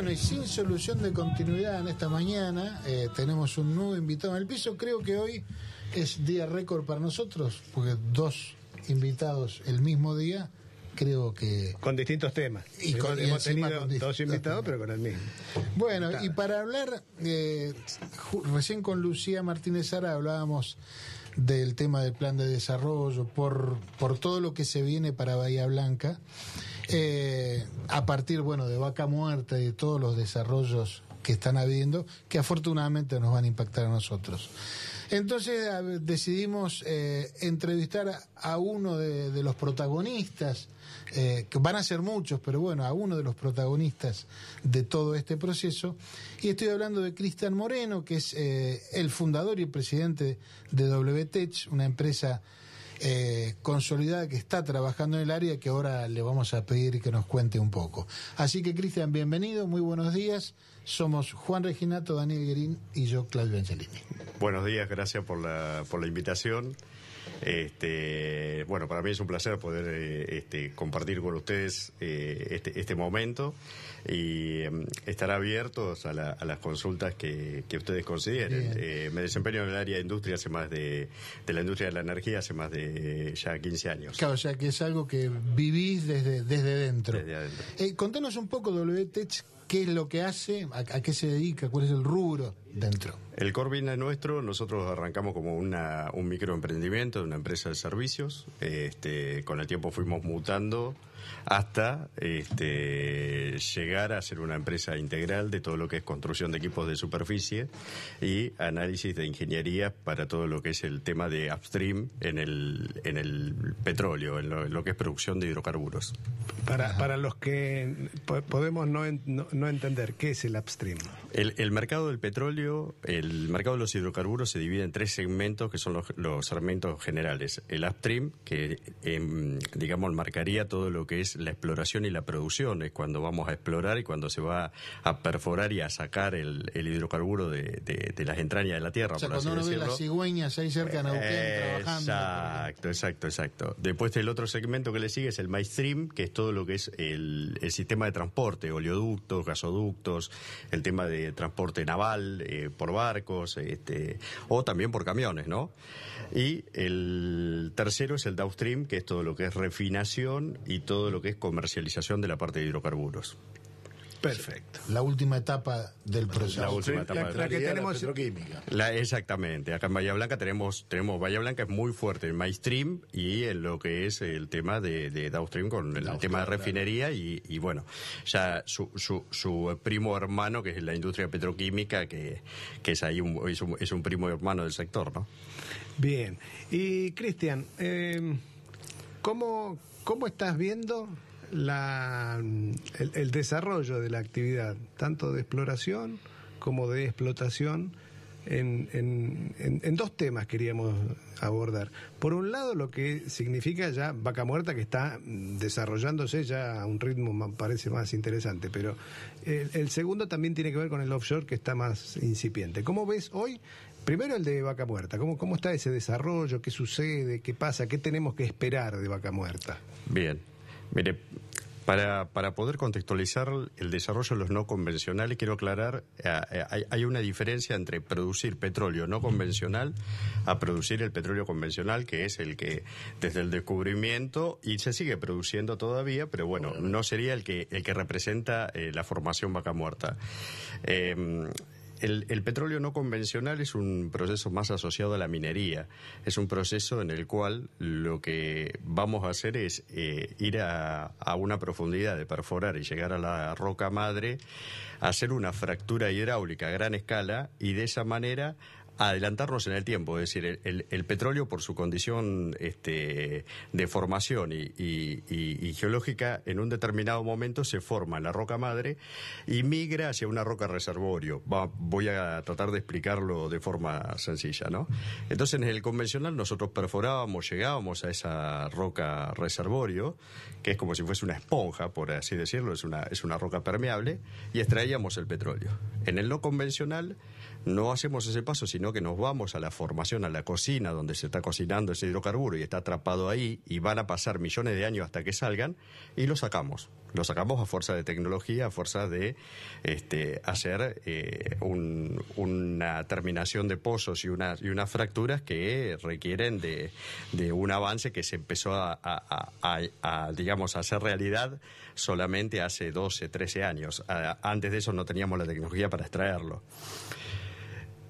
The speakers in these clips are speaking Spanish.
Bueno, y sin solución de continuidad en esta mañana, eh, tenemos un nuevo invitado en el piso. Creo que hoy es día récord para nosotros, porque dos invitados el mismo día, creo que... Con distintos temas. Y con- y hemos tenido con dos invitados, temas. pero con el mismo. Bueno, y para hablar, eh, recién con Lucía Martínez Sara hablábamos del tema del plan de desarrollo, por, por todo lo que se viene para Bahía Blanca, eh, a partir, bueno, de Vaca Muerta y de todos los desarrollos que están habiendo, que afortunadamente nos van a impactar a nosotros. Entonces decidimos eh, entrevistar a, uno de, de los protagonistas, eh, que van a ser muchos, pero bueno, a uno de los protagonistas de todo este proceso. Y estoy hablando de Cristian Moreno, que es eh, el fundador y presidente de WTech, una empresa eh, consolidada que está trabajando en el área que ahora le vamos a pedir que nos cuente un poco. Así que Cristian, bienvenido, muy buenos días. Somos Juan Reginato, Daniel Guerín y yo, Claudio Angelini. Buenos días, gracias por la, por la invitación. Este, bueno, para mí es un placer poder eh, este, compartir con ustedes eh, este, este momento y em, estar abiertos a, la- a las consultas que, que ustedes consideren. Eh, me desempeño en el área de industria hace más de, de la industria de la energía hace más de ya 15 años. Claro, o sea que es algo que vivís desde, desde dentro. Desde adentro. Eh, contanos un poco WTech, qué es lo que hace, a, a qué se dedica, cuál es el rubro dentro. El core business nuestro, nosotros arrancamos como una, un microemprendimiento una empresa de servicios. Este, con el tiempo fuimos mutando hasta este, llegar a ser una empresa integral de todo lo que es construcción de equipos de superficie y análisis de ingeniería para todo lo que es el tema de upstream en el, en el petróleo, en lo, en lo que es producción de hidrocarburos. Para, para los que po- podemos no, no, no entender, ¿qué es el upstream? El, el mercado del petróleo, el mercado de los hidrocarburos se divide en tres segmentos que son los, los segmentos generales. El upstream, que em, digamos marcaría todo lo que es la exploración y la producción, es cuando vamos a explorar y cuando se va a perforar y a sacar el, el hidrocarburo de, de- de las entrañas de la tierra, O sea, por así cuando uno ve las cigüeñas ahí cerca de Neuquén Eh, trabajando. Exacto, exacto, exacto. Después el otro segmento que le sigue es el mainstream, que es todo lo que es el, el sistema de transporte, oleoductos, gasoductos, el tema de transporte naval eh, por barcos, este, o también por camiones, ¿no? Y el tercero es el downstream, que es todo lo que es refinación y todo lo que es comercialización de la parte de hidrocarburos. Perfecto. La última etapa del proceso. La última la- etapa de la que tenemos- petroquímica. La- exactamente. Acá en Bahía Blanca tenemos, tenemos Bahía Blanca es muy fuerte en mainstream y en lo que es el tema de, de downstream con el Downstream, tema de claro. refinería y, y bueno, ya su, su, su primo hermano que es la industria petroquímica que, que es ahí un, es, un, es un primo hermano del sector, ¿no? Bien. Y Cristian, eh, ¿cómo, ¿cómo estás viendo la, el, desarrollo de la actividad, tanto de exploración como de explotación? En, en- dos temas queríamos abordar. Por un lado, lo que significa ya Vaca Muerta, que está desarrollándose ya a un ritmo, parece más interesante, pero el segundo también tiene que ver con el offshore, que está más incipiente. ¿Cómo ves hoy? Primero el de Vaca Muerta, ¿cómo, cómo está ese desarrollo? ¿Qué sucede? ¿Qué pasa? ¿Qué tenemos que esperar de Vaca Muerta? Bien. Mire, para, para poder contextualizar el desarrollo de los no convencionales, quiero aclarar, eh, eh, hay, hay una diferencia entre producir petróleo no convencional a producir el petróleo convencional, que es el que desde el descubrimiento, y se sigue produciendo todavía, pero bueno, no sería el que, el que representa eh, la formación vaca muerta. Eh, el, el petróleo no convencional es un proceso más asociado a la minería. Es un proceso en el cual lo que vamos a hacer es eh, ir a, a una profundidad de perforar y llegar a la roca madre, hacer una fractura hidráulica a gran escala y de esa manera adelantarnos en el tiempo, es decir, el, petróleo por su condición este, de formación y, y- y- geológica en un determinado momento se forma en la roca madre y migra hacia una roca reservorio. Voy a tratar de explicarlo de forma sencilla, ¿no? Entonces en el convencional nosotros perforábamos, llegábamos a esa roca reservorio, que es como si fuese una esponja, por así decirlo, es una, es una roca permeable, y extraíamos el petróleo. En el no convencional no hacemos ese paso, sino que nos vamos a la formación, a la cocina donde se está cocinando ese hidrocarburo y está atrapado ahí y van a pasar millones de años hasta que salgan y lo sacamos. Lo sacamos a fuerza de tecnología, a fuerza de este, hacer eh, una terminación de pozos y, y unas fracturas que requieren de, un avance que se empezó a, a, digamos, a hacer realidad solamente hace 12, 13 años. Antes de eso no teníamos la tecnología para extraerlo.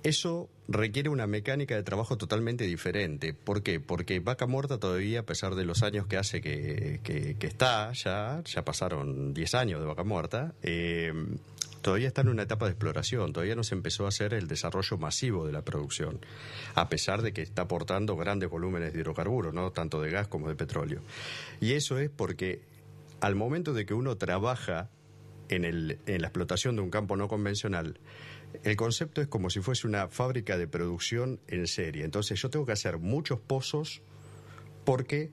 Eso requiere una mecánica de trabajo totalmente diferente. ¿Por qué? Porque Vaca Muerta todavía, a pesar de los años que hace que, está, ya, ya pasaron 10 años de Vaca Muerta, eh, todavía está en una etapa de exploración, todavía no se empezó a hacer el desarrollo masivo de la producción, a pesar de que está aportando grandes volúmenes de hidrocarburos, ¿no? tanto de gas como de petróleo. Y eso es porque al momento de que uno trabaja en, el, en la explotación de un campo no convencional, el concepto es como si fuese una fábrica de producción en serie. Entonces yo tengo que hacer muchos pozos porque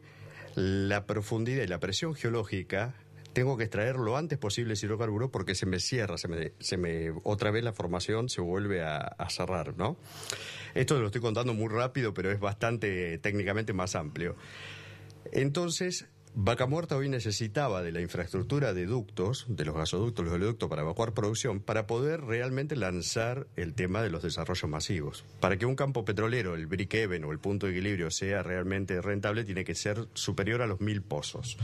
la profundidad y la presión geológica tengo que extraer lo antes posible ese hidrocarburo porque se me cierra, se me, se me otra vez la formación se vuelve a, a, cerrar, ¿no? Esto lo estoy contando muy rápido, pero es bastante técnicamente más amplio. Entonces, Vaca Muerta hoy necesitaba de la infraestructura de ductos, de los gasoductos, los oleoductos para evacuar producción, para poder realmente lanzar el tema de los desarrollos masivos. Para que un campo petrolero, el break-even o el punto de equilibrio sea realmente rentable, tiene que ser superior a los mil pozos.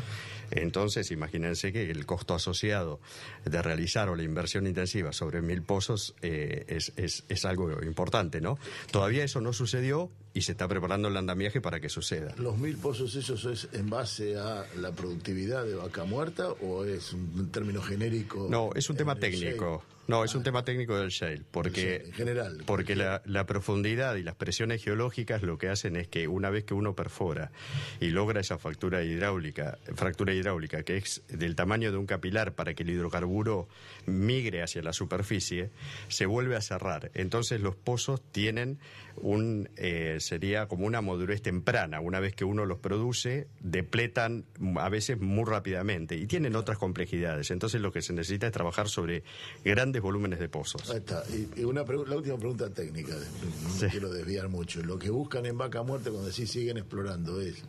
Entonces, imagínense que el costo asociado de realizar o la inversión intensiva sobre mil pozos eh, es, es, es algo importante, ¿no? Todavía eso no sucedió, y se está preparando el andamiaje para que suceda. ¿Los mil pozos esos es en base a la productividad de vaca muerta o es un término genérico? No, es un tema técnico. No, es un tema técnico del shale, porque, en general, porque la, profundidad y las presiones geológicas lo que hacen es que una vez que uno perfora y logra esa fractura hidráulica, fractura hidráulica que es del tamaño de un capilar para que el hidrocarburo migre hacia la superficie, se vuelve a cerrar. Entonces los pozos tienen un eh, sería como una madurez temprana. Una vez que uno los produce, depletan a veces muy rápidamente y tienen otras complejidades. Entonces lo que se necesita es trabajar sobre grandes volúmenes de pozos. Ahí está. Y, una la última pregunta técnica, no quiero desviar mucho. Lo que buscan en Vaca Muerte cuando sí siguen explorando es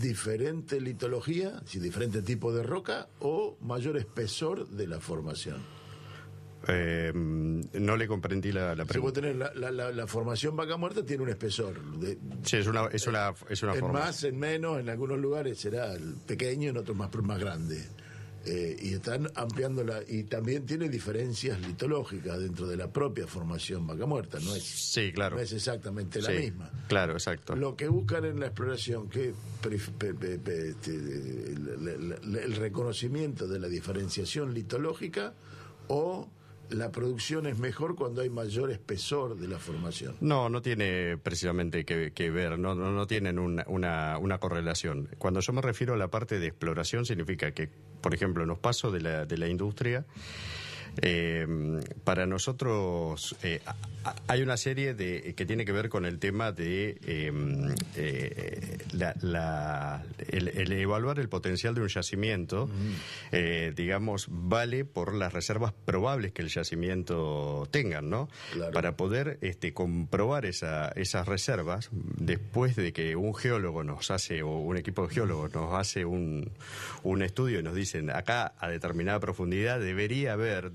diferente litología, si diferente tipo de roca o mayor espesor de la formación. Eh, no le comprendí la, pregunta. Si la, formación vaca muerta tiene un espesor. sí, es una, es una, es una en más, en menos, en algunos lugares será pequeño, en otros más, más grande. Eh, y están ampliando la y también tiene diferencias litológicas dentro de la propia formación vaca muerta no es sí claro. no es exactamente la misma. claro exacto. Lo que buscan en la exploración que este, el reconocimiento de la diferenciación litológica o la producción es mejor cuando hay mayor espesor de la formación. No, no tiene precisamente que, ver, no, no, no tienen una, una, una, correlación. Cuando yo me refiero a la parte de exploración, significa que, por ejemplo, en los pasos de la, de la industria, eh, para nosotros eh, hay una serie de, que tiene que ver con el tema de em, eh, el, evaluar el potencial de un yacimiento, mm. digamos, vale por las reservas probables que el yacimiento tenga, ¿no? Para poder este, comprobar esa, esas reservas, después de que un geólogo nos hace, o un equipo de geólogos nos hace un, un estudio y nos dicen, acá a determinada profundidad debería haber,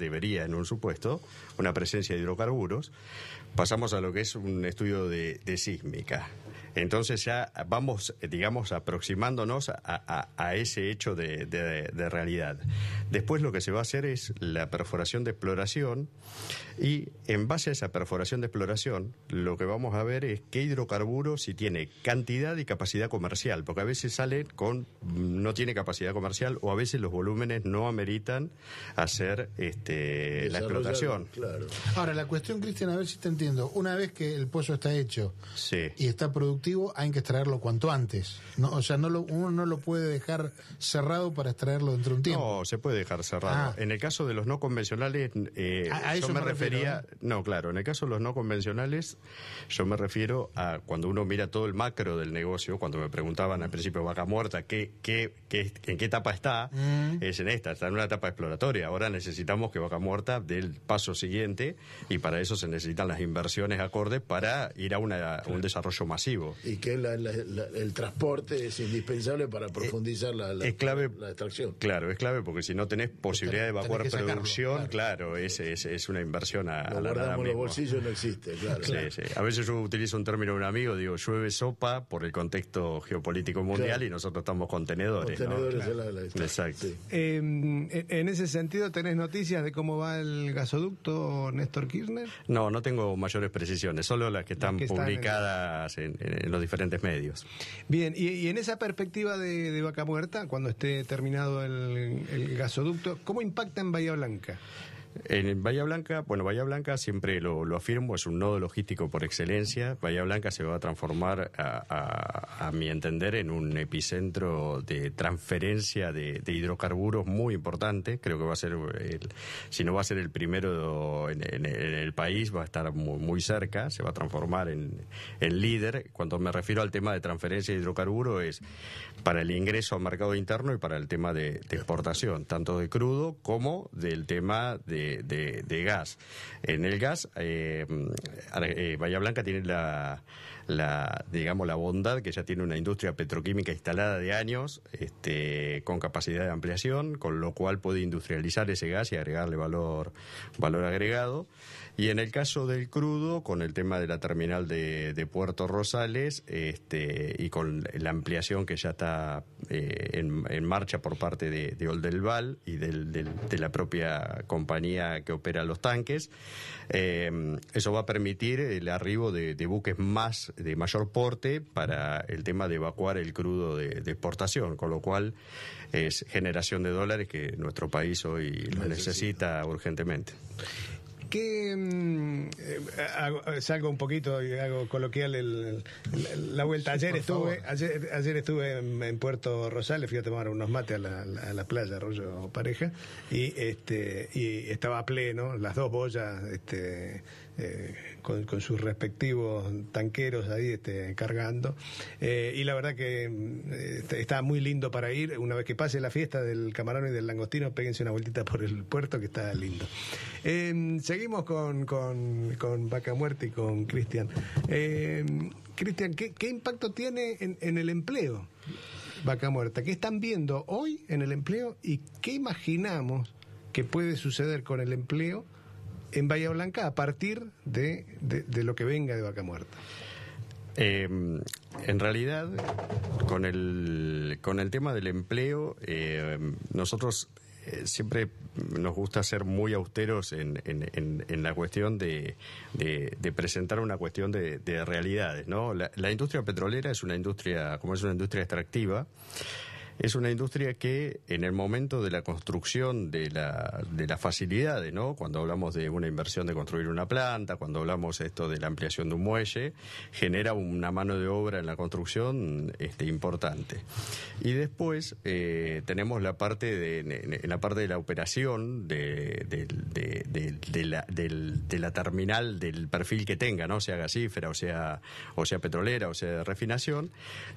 en un supuesto, una presencia de hidrocarburos, pasamos a lo que es un estudio de, sísmica. Entonces ya vamos, digamos, aproximándonos a, ese hecho de, de, realidad. Después lo que se va a hacer es la perforación de exploración y en base a esa perforación de exploración, lo que vamos a ver es qué hidrocarburo si tiene cantidad y capacidad comercial, porque a veces sale con no tiene capacidad comercial o a veces los volúmenes no ameritan hacer este, la explotación. Ahora, la cuestión, Cristian, a ver si te entiendo. Una vez que el pozo está hecho y está productivo hay que extraerlo cuanto antes. ¿no? O sea, no lo, uno no lo puede dejar cerrado para extraerlo dentro de un tiempo. No, se puede dejar cerrado. Ah. En el caso de los no convencionales, eh, A- a yo me, refiero, refería. No, claro, en el caso de los no convencionales, yo me refiero a cuando uno mira todo el macro del negocio, cuando me preguntaban al principio vaca muerta, ¿qué, qué, qué- ¿en qué etapa está? Mm. Es en esta, está en una etapa exploratoria. Ahora necesitamos que vaca muerta dé el paso siguiente y para eso se necesitan las inversiones acordes para ir a, una, a un desarrollo masivo. Y que la- la- la- el transporte es indispensable para profundizar la, la- es clave la extracción. Claro, es clave porque si no tenés posibilidad de evacuar sacarlo, producción, claro, es, es, es una inversión a, a Lo la nada los bolsillos no existe, claro. Sí, sí. A veces yo utilizo un término de un amigo, digo, llueve sopa por el contexto geopolítico mundial Claro. y nosotros estamos contenedores. ¿no? Contenedores de la- la- Exacto. sí. Eh, en ese sentido, ¿tenés noticias de cómo va el gasoducto Néstor Kirchner? No, no tengo mayores precisiones, solo las que están que están en- publicadas en, en- en los diferentes medios. Bien, y, y en esa perspectiva de, de Vaca Muerta, cuando esté terminado el, el gasoducto, ¿cómo impacta en Bahía Blanca? En Bahía Blanca, bueno, Bahía Blanca siempre lo, lo afirmo, es un nodo logístico por excelencia. Bahía Blanca se va a transformar, a, mi entender, en un epicentro de transferencia de, hidrocarburos muy importante. Creo que va a ser, el- si no va a ser el primero en, en- en el país, va a estar muy, muy cerca, se va a transformar en, en líder. Cuando me refiero al tema de transferencia de hidrocarburos, es para el ingreso al mercado interno y para el tema de, exportación, tanto de crudo como del tema de, de- de gas. En el gas, eh, eh, Bahía Blanca tiene la, la, digamos, la bondad que ya tiene una industria petroquímica instalada de años, este, con capacidad de ampliación, con lo cual puede industrializar ese gas y agregarle valor, valor agregado. Y en el caso del crudo, con el tema de la terminal de, de Puerto Rosales este, y con la ampliación que ya está eh, en, en marcha por parte de, de Oldelval y del- del- de la propia compañía que opera los tanques, eh, eso va a permitir el arribo de, de buques más de mayor porte para el tema de evacuar el crudo de, de exportación, con lo cual es generación de dólares que nuestro país hoy lo necesita urgentemente. Que mm, eh, hago- salgo un poquito y hago coloquial el- el- la vuelta. Ayer estuve, ayer, ayer estuve en, en Puerto Rosales, fui a tomar unos mates a la, a la playa Arroyo Pareja y este y estaba a pleno, las dos boyas este, eh, con, sus respectivos tanqueros ahí este, cargando. Eh, y la verdad que mm, este, está muy lindo para ir. Una vez que pase la fiesta del camarón y del langostino, péguense una vueltita por el puerto que está lindo. Eh, seguimos con, con, Vaca Muerta y con Cristian. Eh, Cristian, ¿qué, impacto tiene en, en el empleo Vaca Muerta? ¿Qué están viendo hoy en el empleo y qué imaginamos que puede suceder con el empleo en Bahía Blanca a partir de, de- lo que venga de Vaca Muerta? Eh, en realidad, con el, con el tema del empleo, eh, nosotros eh, siempre nos gusta ser muy austeros en, en- en- en la cuestión de, de- de presentar una cuestión de, de realidades. ¿no? La, la industria petrolera es una industria, como es una industria extractiva, es una industria que en el momento de la construcción de, la, de las facilidades, ¿no? Cuando hablamos de una inversión de construir una planta, cuando hablamos esto de la ampliación de un muelle, genera una mano de obra en la construcción este, importante. Y después eh, tenemos la parte de, la parte de la operación de la terminal del perfil que tenga, ¿no? Sea gasífera, o sea, o sea petrolera, o sea de refinación,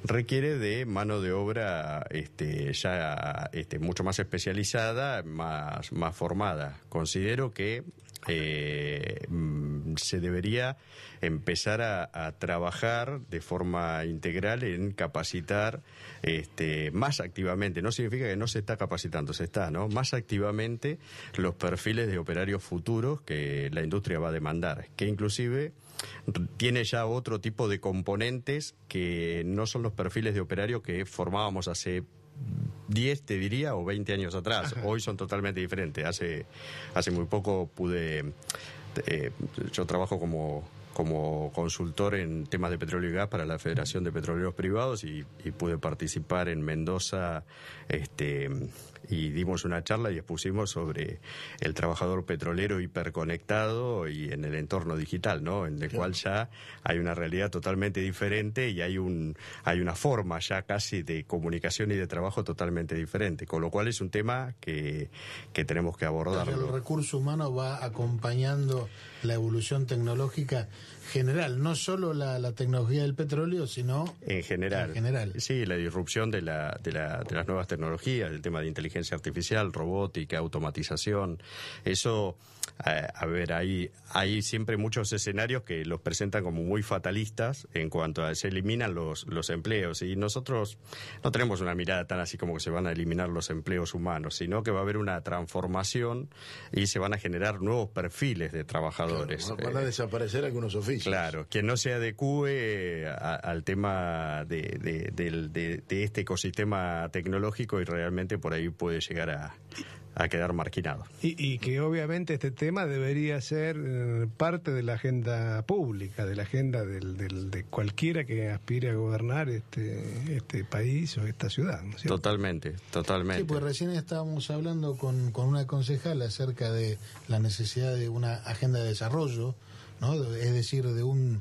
requiere de mano de obra este, ya este, mucho más especializada, más, más formada. Considero que eh, mm, se debería empezar a, a trabajar de forma integral en capacitar este, más activamente. No significa que no se está capacitando, se está, ¿no? Más activamente los perfiles de operarios futuros que la industria va a demandar, que inclusive tiene ya otro tipo de componentes que no son los perfiles de operario que formábamos hace 10, te diría, o 20 años atrás. Hoy son totalmente diferentes. Hace, hace muy poco pude... eh, yo trabajo como, como consultor en temas de petróleo y gas para la Federación de Petroleros Privados y, y pude participar en Mendoza este, y dimos una charla y expusimos sobre el trabajador petrolero hiperconectado y en el entorno digital, ¿no? En el cual ya hay una realidad totalmente diferente y hay un hay una forma ya casi de comunicación y de trabajo totalmente diferente, con lo cual es un tema que, que tenemos que abordar. El recurso humano va acompañando la evolución tecnológica general, no solo la, tecnología del petróleo, sino en general. en general. Sí, la disrupción de, la, de, la, de las nuevas tecnologías, el tema de inteligencia artificial, robótica, automatización, eso eh, a ver, hay, hay siempre muchos escenarios que los presentan como muy fatalistas en cuanto a se eliminan los, los empleos y nosotros no tenemos una mirada tan así como que se van a eliminar los empleos humanos, sino que va a haber una transformación y se van a generar nuevos perfiles de trabajadores. Van a eh, desaparecer algunos oficios. Claro, que no se adecue al tema de, de este ecosistema tecnológico y realmente por ahí puede llegar a a quedar marginado. Y, que obviamente este tema debería ser eh, parte de la agenda pública, de la agenda del, de cualquiera que aspire a gobernar este, este país o esta ciudad. totalmente, totalmente. Sí, pues recién estábamos hablando con, con una concejal acerca de la necesidad de una agenda de desarrollo, ¿no? es decir, de un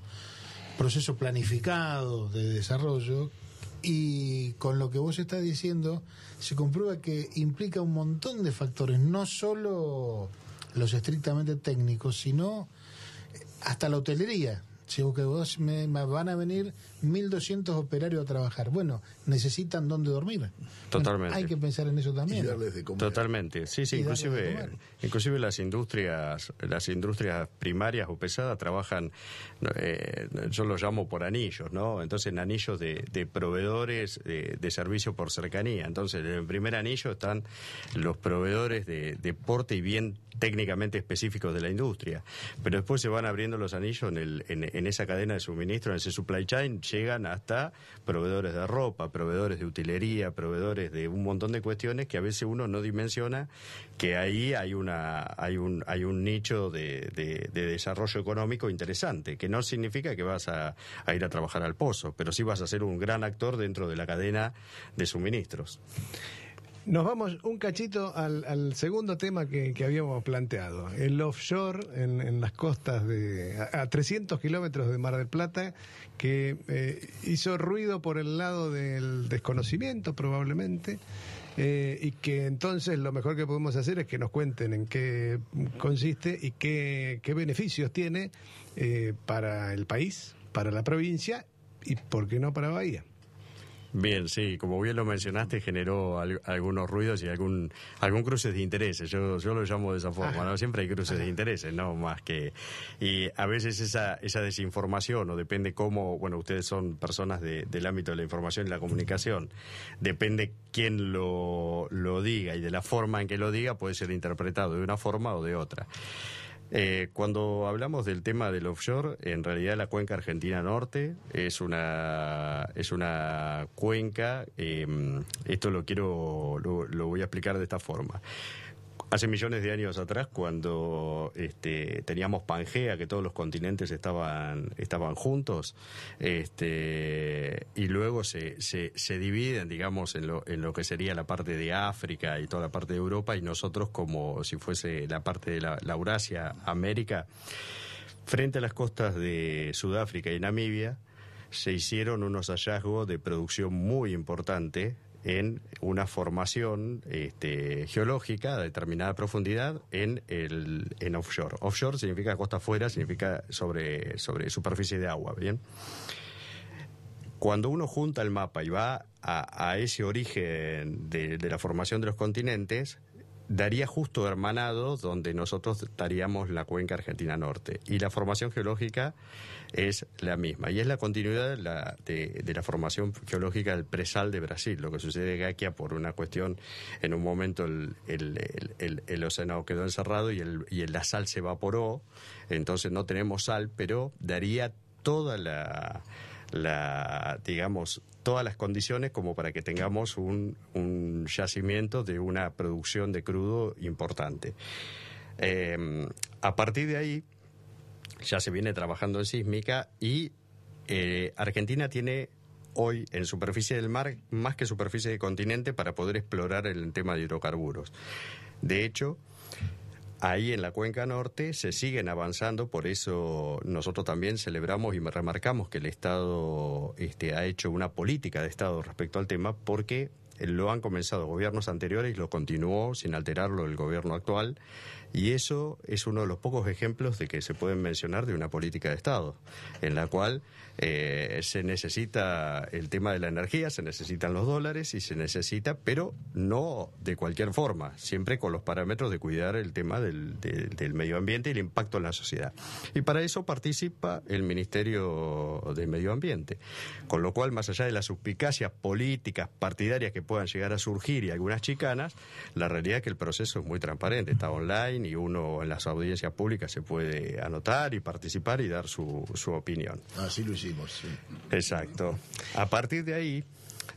proceso planificado de desarrollo y con lo que vos estás diciendo, se comprueba que implica un montón de factores, no solo los estrictamente técnicos, sino hasta la hotelería. Si vos me, van a venir 1.200 operarios a trabajar. Bueno, necesitan dónde dormir. Totalmente. hay que pensar en eso también. Totalmente. Sí, sí, inclusive, inclusive las industrias, las industrias primarias o pesadas trabajan, eh, yo los llamo por anillos, ¿no? Entonces, en anillos de, proveedores de, de, servicio por cercanía. Entonces, en el primer anillo están los proveedores de, deporte y bien técnicamente específicos de la industria. Pero después se van abriendo los anillos en, el, en, esa cadena de suministro, en ese supply chain, llegan hasta proveedores de ropa, proveedores de utilería, proveedores de un montón de cuestiones que a veces uno no dimensiona que ahí hay una hay un hay un nicho de, de, desarrollo económico interesante, que no significa que vas a, a ir a trabajar al pozo, pero sí vas a ser un gran actor dentro de la cadena de suministros. Nos vamos un cachito al, segundo tema que, habíamos planteado, el offshore en, las costas de a, 300 kilómetros de Mar del Plata, que eh, hizo ruido por el lado del desconocimiento probablemente. Eh, y que entonces lo mejor que podemos hacer es que nos cuenten en qué consiste y qué, qué beneficios tiene eh, para el país, para la provincia y, ¿por qué no, para Bahía? Bien, sí, como bien lo mencionaste, generó algunos ruidos y algún algún cruces de intereses. Yo, yo lo llamo de esa forma, ¿no? Siempre hay cruces de intereses, ¿no? Más que... Y a veces esa, esa desinformación, o depende cómo, bueno, ustedes son personas del ámbito de la información y la comunicación, depende quién lo, lo diga y de la forma en que lo diga puede ser interpretado de una forma o de otra. Eh, cuando hablamos del tema del offshore, en realidad la cuenca argentina norte es una es una cuenca. Eh, esto lo quiero lo voy a explicar de esta forma. Hace millones de años atrás, cuando este, teníamos Pangea, que todos los continentes estaban, estaban juntos, este, y luego se, se, se, dividen, digamos, en lo, en lo que sería la parte de África y toda la parte de Europa, y nosotros como si fuese la parte de la, la Eurasia, América, frente a las costas de Sudáfrica y Namibia, se hicieron unos hallazgos de producción muy importante en una formación este, geológica a determinada profundidad en el en offshore. Offshore significa costa afuera, significa sobre, sobre superficie de agua, ¿bien? Cuando uno junta el mapa y va a, ese origen de, de la formación de los continentes, daría justo hermanado donde nosotros estaríamos la cuenca argentina norte. Y la formación geológica es la misma. Y es la continuidad de la, de, la formación geológica del presal de Brasil. Lo que sucede que aquí, por una cuestión, en un momento el, océano quedó encerrado y, y la sal se evaporó. Entonces no tenemos sal, pero daría toda la la, digamos, todas las condiciones como para que tengamos un, un yacimiento de una producción de crudo importante. Eh, a partir de ahí, ya se viene trabajando en sísmica y eh, Argentina tiene hoy en superficie del mar más que superficie del continente para poder explorar el tema de hidrocarburos. De hecho, Ahí en la cuenca norte se siguen avanzando, por eso nosotros también celebramos y remarcamos que el Estado este, ha hecho una política de Estado respecto al tema, porque lo han comenzado gobiernos anteriores y lo continuó sin alterarlo el gobierno actual. Y eso es uno de los pocos ejemplos de que se pueden mencionar de una política de Estado, en la cual eh, se necesita el tema de la energía, se necesitan los dólares y se necesita, pero no de cualquier forma, siempre con los parámetros de cuidar el tema del, del medio ambiente y el impacto en la sociedad. Y para eso participa el Ministerio de Medio Ambiente, con lo cual, más allá de las suspicacias políticas, partidarias que puedan llegar a surgir y algunas chicanas, la realidad es que el proceso es muy transparente, está online y uno en las audiencias públicas se puede anotar y participar y dar su, su opinión. Así lo hicimos, sí. Exacto. A partir de ahí,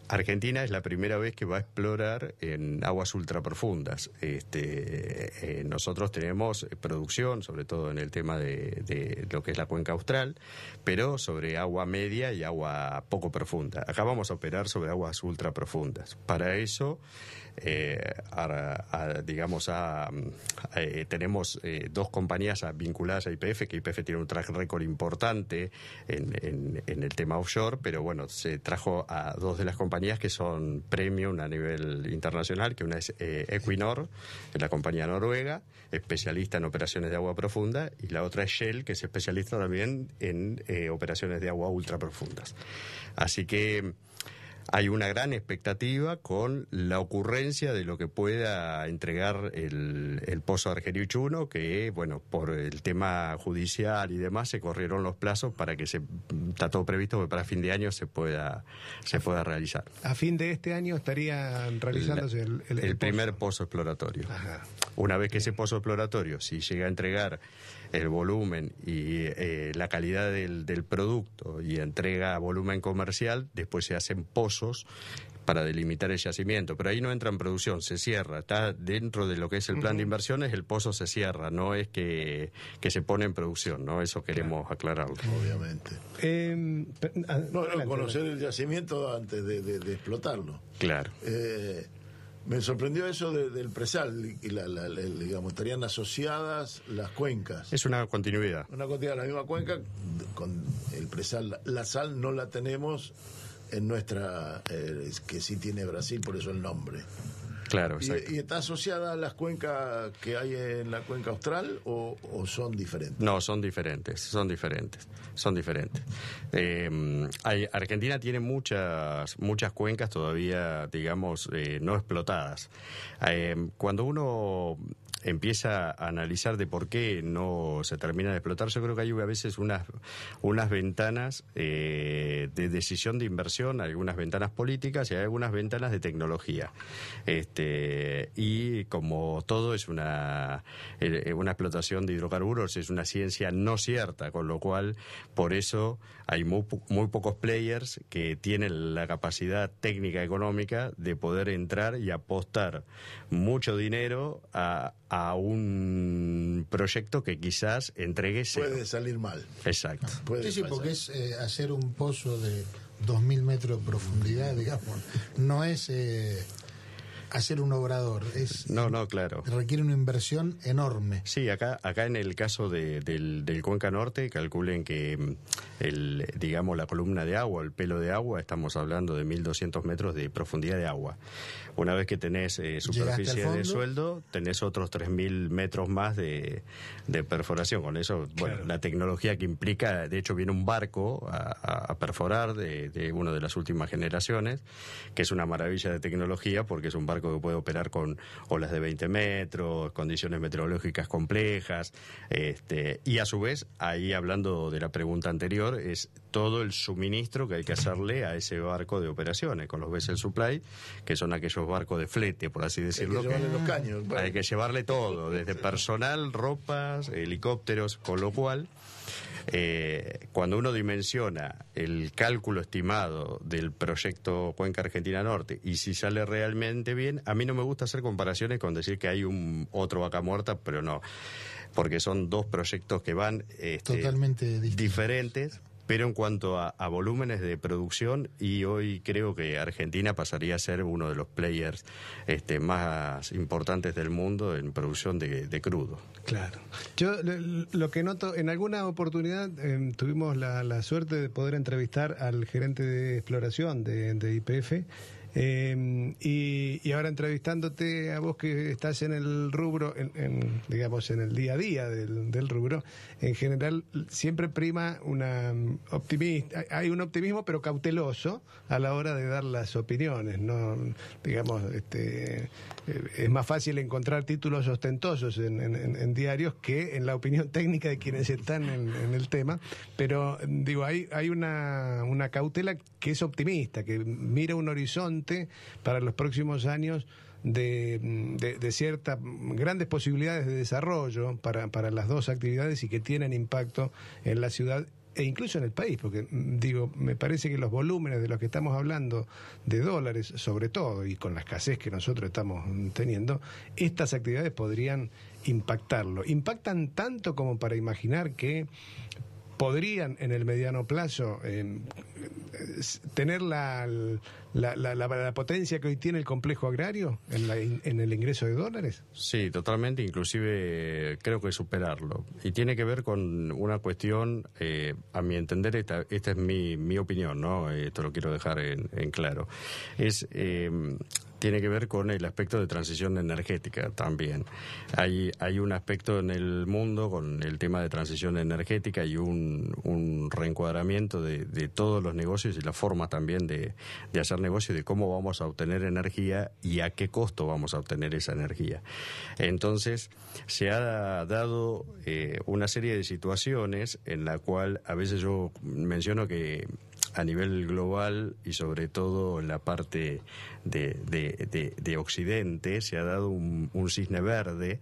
Argentina es la primera vez que va a explorar en aguas ultraprofundas. Este, eh, nosotros tenemos producción, sobre todo en el tema de, de, lo que es la cuenca austral, pero sobre agua media y agua poco profunda. Acá vamos a operar sobre aguas ultraprofundas. Para eso eh, digamos, eh, tenemos eh, dos compañías vinculadas a IPF, que IPF tiene un track record importante en, en, el tema offshore, pero bueno, se trajo a dos de las compañías que son premium a nivel internacional, que una es Equinor, la compañía noruega, especialista en operaciones de agua profunda, y la otra es Shell, que es especialista también en operaciones de agua ultra profundas. Así que hay una gran expectativa con la ocurrencia de lo que pueda entregar el, el pozo Argeriuch 1, que, bueno, por el tema judicial y demás, se corrieron los plazos para que se, está todo previsto que para fin de año se pueda, se pueda realizar. A fin de este año estaría realizándose el, el, el primer pozo exploratorio. Ajá. Una vez que ese pozo exploratorio, si llega a entregar el volumen y eh, la calidad del, del, producto y entrega volumen comercial, después se hacen pozos para delimitar el yacimiento, pero ahí no entra en producción, se cierra, está dentro de lo que es el plan uh -huh. de inversiones, el pozo se cierra, no es que, que se pone en producción, ¿no? Eso queremos claro. aclararlo. Obviamente. Eh, no, no, conocer el yacimiento antes de, de, de explotarlo. Claro. Eh, me sorprendió eso de, del presal y la, la, la, digamos estarían asociadas las cuencas. Es una continuidad. Una continuidad, la misma cuenca con el presal, la sal no la tenemos en nuestra eh, que sí tiene Brasil, por eso el nombre. Claro, exacto. ¿Y, ¿Y, está asociada a las cuencas que hay en la cuenca austral o, o, son diferentes? No, son diferentes, son diferentes, son diferentes. Eh, hay, Argentina tiene muchas, muchas cuencas todavía, digamos, eh, no explotadas. Eh, cuando uno empieza a analizar de por qué no se termina de explotar, yo creo que hay a veces unas, unas ventanas eh, de decisión de inversión, algunas ventanas políticas y hay algunas ventanas de tecnología. Este, y como todo es una, eh, una explotación de hidrocarburos, es una ciencia no cierta, con lo cual por eso hay muy, pocos players que tienen la capacidad técnica económica de poder entrar y apostar mucho dinero a un proyecto que quizás entregue cero. Puede salir mal. Exacto. Puede sí, sí, porque es eh, hacer un pozo de 2.000 metros de profundidad, digamos. No es... Eh hacer un obrador. Es, no, no, claro. Requiere una inversión enorme. Sí, acá, acá en el caso de, del, del, Cuenca Norte, calculen que mm, el, digamos, la columna de agua, el pelo de agua, estamos hablando de 1.200 metros de profundidad de agua. Una vez que tenés eh, superficie de sueldo, tenés otros 3.000 metros más de, de, perforación. Con eso, bueno, claro. la tecnología que implica, de hecho, viene un barco a, a, a perforar de, de una de las últimas generaciones, que es una maravilla de tecnología porque es un barco que puede operar con olas de 20 metros, condiciones meteorológicas complejas, este, y a su vez, ahí hablando de la pregunta anterior, es todo el suministro que hay que hacerle a ese barco de operaciones, con los vessel supply, que son aquellos barcos de flete, por así decirlo. Hay que llevarle los caños. Bueno. Hay que llevarle todo, desde personal, ropas, helicópteros, con lo cual... Eh, cuando uno dimensiona el cálculo estimado del proyecto Cuenca Argentina Norte y si sale realmente bien, a mí no me gusta hacer comparaciones con decir que hay un otro vaca muerta, pero no, porque son dos proyectos que van este, totalmente diferentes pero en cuanto a, volúmenes de producción, y hoy creo que Argentina pasaría a ser uno de los players este, más importantes del mundo en producción de, crudo. Claro. Yo lo que noto, en alguna oportunidad em, tuvimos la, suerte de poder entrevistar al gerente de exploración de, de IPF Em, y, ahora entrevistándote a vos que estás en el rubro, en, digamos, en el día a día del, rubro, en general siempre prima una optimista, hay un optimismo pero cauteloso a la hora de dar las opiniones, no, digamos, este, eh, es más fácil encontrar títulos ostentosos en, diarios que en la opinión técnica de quienes están en, el tema, pero digo, hay, hay una, una cautela que es optimista, que mira un horizonte para los próximos años de, de, ciertas grandes posibilidades de desarrollo para, las dos actividades y que tienen impacto en la ciudad e incluso en el país, porque digo, me parece que los volúmenes de los que estamos hablando de dólares, sobre todo, y con la escasez que nosotros estamos teniendo, estas actividades podrían impactarlo. Impactan tanto como para imaginar que podrían en el mediano plazo eh, tener la, la, la, potencia que hoy tiene el complejo agrario en, en, el ingreso de dólares? Sí, totalmente, inclusive creo que superarlo. Y tiene que ver con una cuestión, eh, a mi entender, esta, esta es mi, mi opinión, ¿no? Esto lo quiero dejar en, en claro. Es eh, tiene que ver con el aspecto de transición energética también. Hay, hay un aspecto en el mundo con el tema de transición energética y un, un reencuadramiento de, de, todos los negocios y la forma también de, de hacer negocio de cómo vamos a obtener energía y a qué costo vamos a obtener esa energía. Entonces, se ha dado eh, una serie de situaciones en la cual a veces yo menciono que a nivel global y sobre todo en la parte de, de, Occidente se ha dado un, cisne verde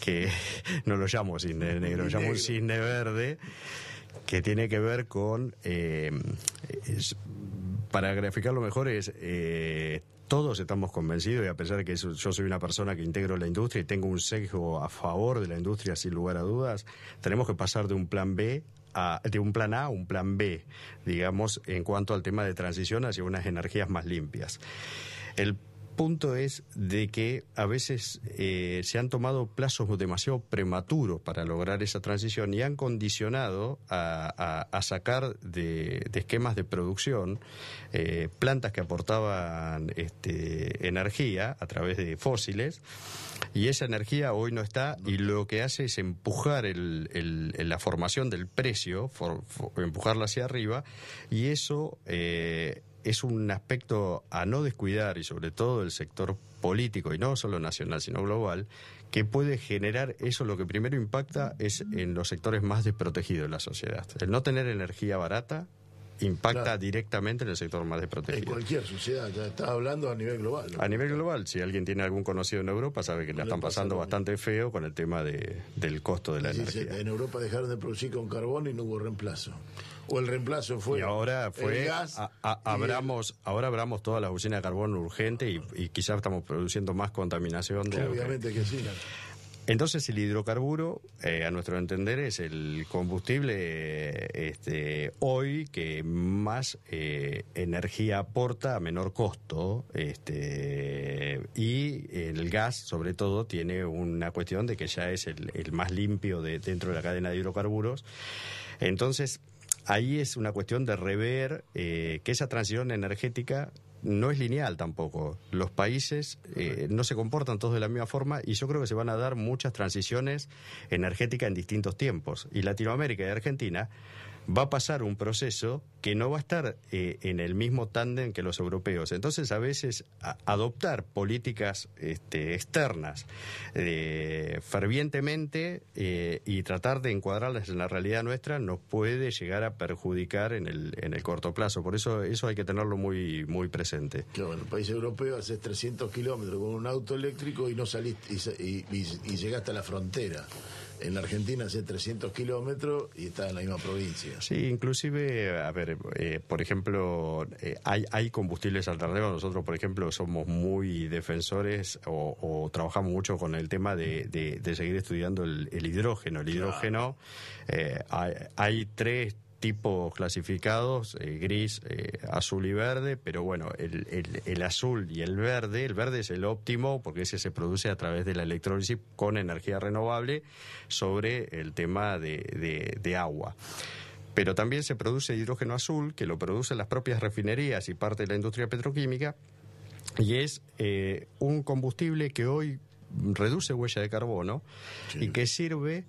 que no lo llamo cisne negro, lo llamo un cisne verde que tiene que ver con, eh, para graficarlo mejor, es... Eh, todos estamos convencidos y a pesar de que yo soy una persona que integro la industria y tengo un sesgo a favor de la industria sin lugar a dudas, tenemos que pasar de un plan B de un plan A a un plan B, digamos, en cuanto al tema de transición hacia unas energías más limpias. El punto es de que a veces eh, se han tomado plazos demasiado prematuros para lograr esa transición y han condicionado a, sacar de, esquemas de producción eh, plantas que aportaban este, energía a través de fósiles. Y esa energía hoy no está y lo que hace es empujar la formación del precio, empujarla hacia arriba. Y eso eh, es un aspecto a no descuidar y sobre todo el sector político y no solo nacional sino global que puede generar eso lo que primero impacta es en los sectores más desprotegidos de la sociedad el no tener energía barata impacta directamente en el sector más desprotegido. En cualquier sociedad, ya está hablando a nivel global. A nivel global, si alguien tiene algún conocido en Europa, sabe que la están pasando bastante feo con el tema de, del costo de la energía. En Europa dejaron de producir con carbón y no hubo reemplazo o el reemplazo fue y ahora fue abramos ahora abramos todas las usinas de carbón urgente y, quizás estamos produciendo más contaminación de obviamente que, sí entonces el hidrocarburo, eh, a nuestro entender, es el combustible este, hoy que más eh, energía aporta a menor costo este, y el gas, sobre todo, tiene una cuestión de que ya es el, más limpio de, dentro de la cadena de hidrocarburos. Entonces, ahí es una cuestión de rever eh, que esa transición energética no es lineal tampoco. Los países eh, no se comportan todos de la misma forma y yo creo que se van a dar muchas transiciones energéticas en distintos tiempos. Y Latinoamérica y Argentina va a pasar un proceso que no va a estar eh, en el mismo tándem que los europeos. Entonces, a veces, adoptar políticas este, externas eh, fervientemente eh, y tratar de encuadrarlas en la realidad nuestra nos puede llegar a perjudicar en el, en el corto plazo. Por eso, eso hay que tenerlo muy, muy presente. Claro, en el país europeo haces 300 kilómetros con un auto eléctrico y no saliste y, y llegaste a la frontera en la Argentina hace 300 kilómetros y está en la misma provincia. Sí, inclusive, a ver, eh, por ejemplo, eh, hay, hay combustibles alternativos. Nosotros, por ejemplo, somos muy defensores o, trabajamos mucho con el tema de, de, seguir estudiando el, hidrógeno. El hidrógeno, eh, hay, hay tres tipos clasificados, eh, gris, eh, azul y verde, pero bueno, el, el, azul y el verde, el verde es el óptimo porque ese se produce a través de la electrólisis con energía renovable sobre el tema de, de agua. Pero también se produce hidrógeno azul, que lo producen las propias refinerías y parte de la industria petroquímica, y es eh, un combustible que hoy reduce huella de carbono y que sirve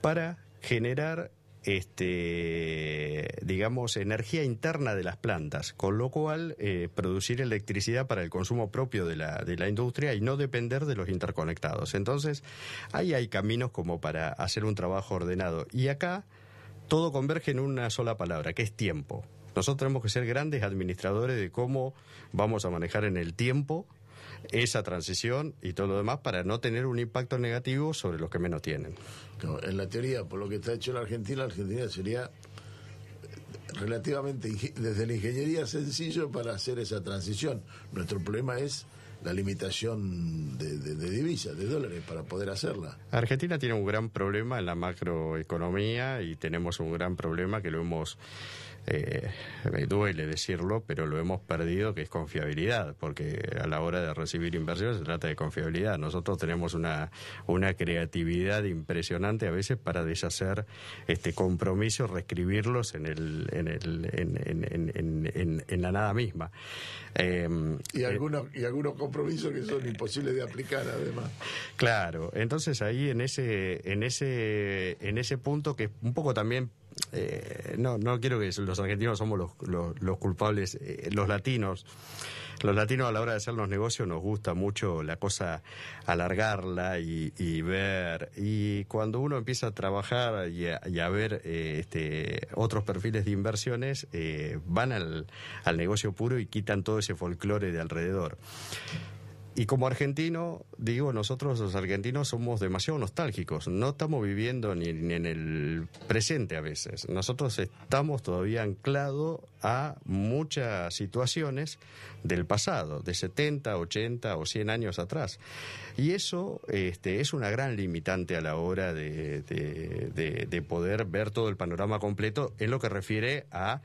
para generar este, digamos, energía interna de las plantas, con lo cual eh, producir electricidad para el consumo propio de la, de la industria y no depender de los interconectados. Entonces, ahí hay caminos como para hacer un trabajo ordenado. Y acá todo converge en una sola palabra, que es tiempo. Nosotros tenemos que ser grandes administradores de cómo vamos a manejar en el tiempo esa transición y todo lo demás para no tener un impacto negativo sobre los que menos tienen. en la teoría, por lo que está hecho la Argentina, la Argentina sería relativamente desde la ingeniería sencillo para hacer esa transición. Nuestro problema es la limitación de, de, divisas, de dólares, para poder hacerla. Argentina tiene un gran problema en la macroeconomía y tenemos un gran problema que lo hemos eh, me duele decirlo, pero lo hemos perdido, que es confiabilidad, porque a la hora de recibir inversiones se trata de confiabilidad. Nosotros tenemos una, una creatividad impresionante a veces para deshacer este compromisos, reescribirlos en, el, en, el, en, en, la nada misma. Em, y, eh, algunos, y algunos compromisos que son imposibles de aplicar además. Claro, entonces ahí en ese, en ese, en ese punto que un poco también eh, no, no quiero que los argentinos somos los, los, culpables, eh, los latinos. Los latinos a la hora de hacer los negocios nos gusta mucho la cosa alargarla y, ver. Y cuando uno empieza a trabajar y a, ver eh, este, otros perfiles de inversiones, van al, al negocio puro y quitan todo ese folclore de alrededor. Y como argentino, digo, nosotros los argentinos somos demasiado nostálgicos. No estamos viviendo ni, en el presente a veces. Nosotros estamos todavía anclados a muchas situaciones del pasado, de 70, 80 o 100 años atrás. Y eso este, es una gran limitante a la hora de, de poder ver todo el panorama completo en lo que refiere a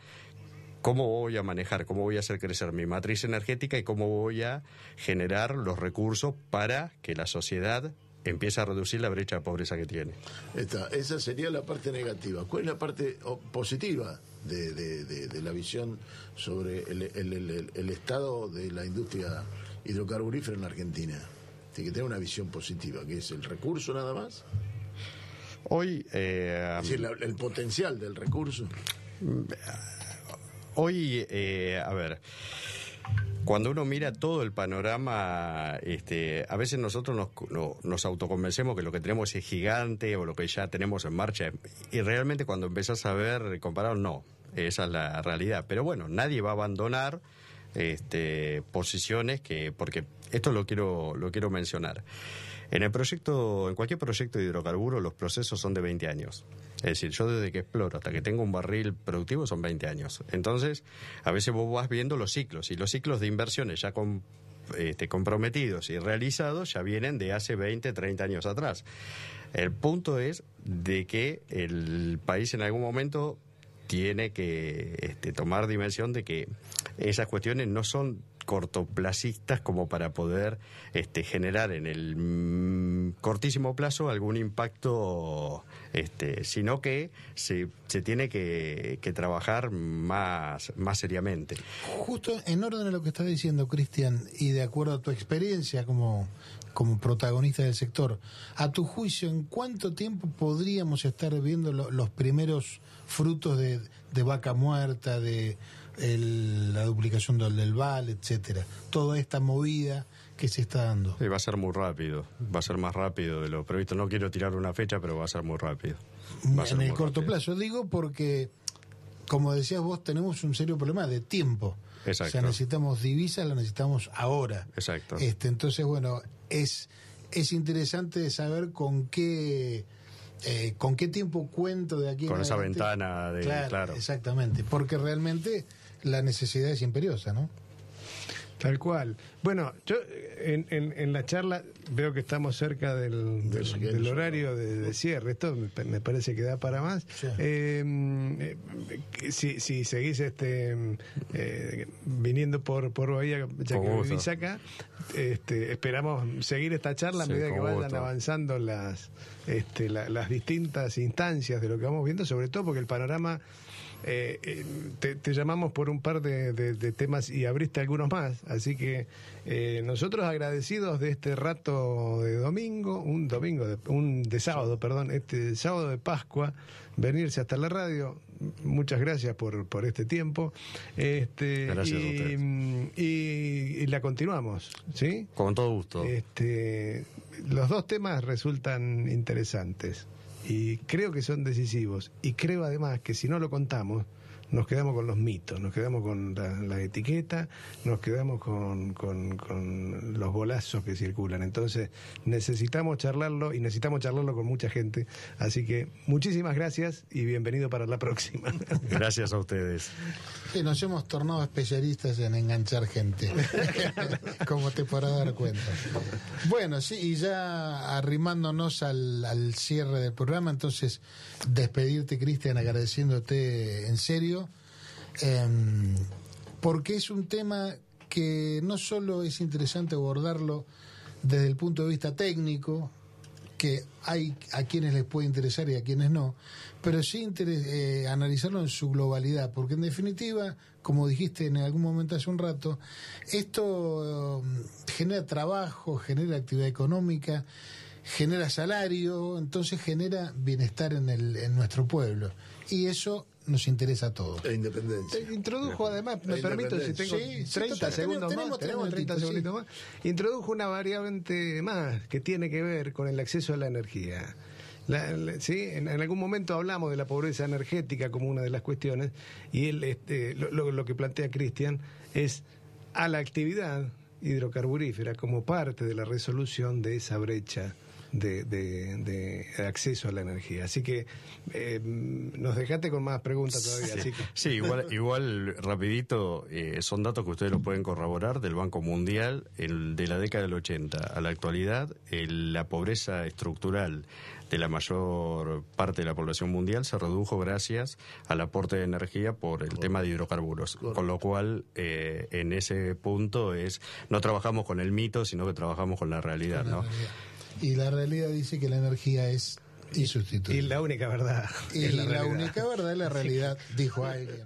cómo voy a manejar, cómo voy a hacer crecer mi matriz energética y cómo voy a generar los recursos para que la sociedad empiece a reducir la brecha de pobreza que tiene. esa sería la parte negativa. ¿Cuál es la parte positiva de, la visión sobre el, estado de la industria hidrocarburífera en la Argentina? Tiene que tener una visión positiva, que es el recurso nada más. Hoy... Eh, es decir, el potencial del recurso. Hoy, eh, a ver, cuando uno mira todo el panorama, este, a veces nosotros nos, nos autoconvencemos que lo que tenemos es gigante o lo que ya tenemos en marcha. Y realmente cuando empezás a ver, comparar, no. Esa es la realidad. Pero bueno, nadie va a abandonar este, posiciones que, porque esto lo quiero, lo quiero mencionar. En el proyecto, en cualquier proyecto de hidrocarburos, los procesos son de 20 años. Es decir, yo desde que exploro hasta que tengo un barril productivo son 20 años. Entonces, a veces vos vas viendo los ciclos y los ciclos de inversiones ya este, comprometidos y realizados ya vienen de hace 20, 30 años atrás. El punto es de que el país en algún momento tiene que este, tomar dimensión de que esas cuestiones no son cortoplacistas como para poder este, generar en el mm, cortísimo plazo algún impacto, este, sino que se, tiene que, trabajar más, más seriamente. Justo en orden a lo que estás diciendo, Cristian, y de acuerdo a tu experiencia como, como protagonista del sector, a tu juicio, ¿en cuánto tiempo podríamos estar viendo los primeros frutos de, de vaca muerta, de la duplicación del, del VAL, etcétera. Toda esta movida que se está dando. va a ser muy rápido, va a ser más rápido de lo previsto. No quiero tirar una fecha, pero va a ser muy rápido. en el corto plazo, digo, porque, como decías vos, tenemos un serio problema de tiempo. Exacto. O sea, necesitamos divisas, la necesitamos ahora. Exacto. Este, entonces, bueno, es, es interesante saber con qué eh, con qué tiempo cuento de aquí. Con esa ventana de... Claro, Exactamente, porque realmente la necesidad es imperiosa, ¿no? Tal cual. Bueno, yo en, en, en la charla veo que estamos cerca del, del, horario de, de cierre. Esto me, me parece que da para más. Sí. Eh, eh, si, si seguís este eh, viniendo por, por Bahía, ya Con que gusto. vivís acá, este, esperamos seguir esta charla a Sí, medida que vayan gusto. avanzando las, este, la- las distintas instancias de lo que vamos viendo, sobre todo porque el panorama eh, eh, te, te llamamos por un par de, de- de temas y abriste algunos más, así que eh, nosotros agradecidos de este rato de domingo, un domingo, de, un de sábado, perdón, este sábado de Pascua, venirse hasta la radio. Muchas gracias por, por este tiempo. Este, Gracias a y, ustedes. y- y la continuamos, ¿sí? Con todo gusto. Este, los dos temas resultan interesantes y creo que son decisivos. Y creo además que si no lo contamos, nos quedamos con los mitos, nos quedamos con la, la etiqueta, nos quedamos con, con- con los bolazos que circulan. Entonces necesitamos charlarlo y necesitamos charlarlo con mucha gente. Así que muchísimas gracias y bienvenido para la próxima. Gracias a ustedes. Sí, nos hemos tornado especialistas en enganchar gente, como te podrás dar cuenta. Bueno, sí, y ya arrimándonos al, al cierre del programa, entonces despedirte, Cristian, agradeciéndote en serio, em, porque es un tema que no solo es interesante abordarlo desde el punto de vista técnico, que hay a quienes les puede interesar y a quienes no, pero sí eh, analizarlo en su globalidad, porque en definitiva, como dijiste en algún momento hace un rato, esto eh, genera trabajo, genera actividad económica, genera salario, entonces genera bienestar en, el, en nuestro pueblo. Y eso nos interesa a todos. E independencia. Te introdujo además, me La permito si tengo Sí, sí, 30 total, segundos tenemos- más, tenemos tenemos 30 minutitos, segundos más, introdujo una variante más que tiene que ver con el acceso a la energía. La- la- sí, en, en algún momento hablamos de la pobreza energética como una de las cuestiones y él, este, lo, lo- lo que plantea Cristian es a la actividad hidrocarburífera como parte de la resolución de esa brecha de, de- de acceso a la energía. Así que eh, nos dejaste con más preguntas todavía. Así que Sí, igual, igual rapidito, eh, son datos que ustedes los pueden corroborar del Banco Mundial, el, de la década del 80 a la actualidad, el- la pobreza estructural de la mayor parte de la población mundial se redujo gracias al aporte de energía por el tema de hidrocarburos, con lo cual eh, en ese punto es no trabajamos con el mito, sino que trabajamos con la realidad, ¿no? Y la realidad dice que la energía es y insustituible. la única verdad. Y la, única verdad es la realidad, dijo alguien.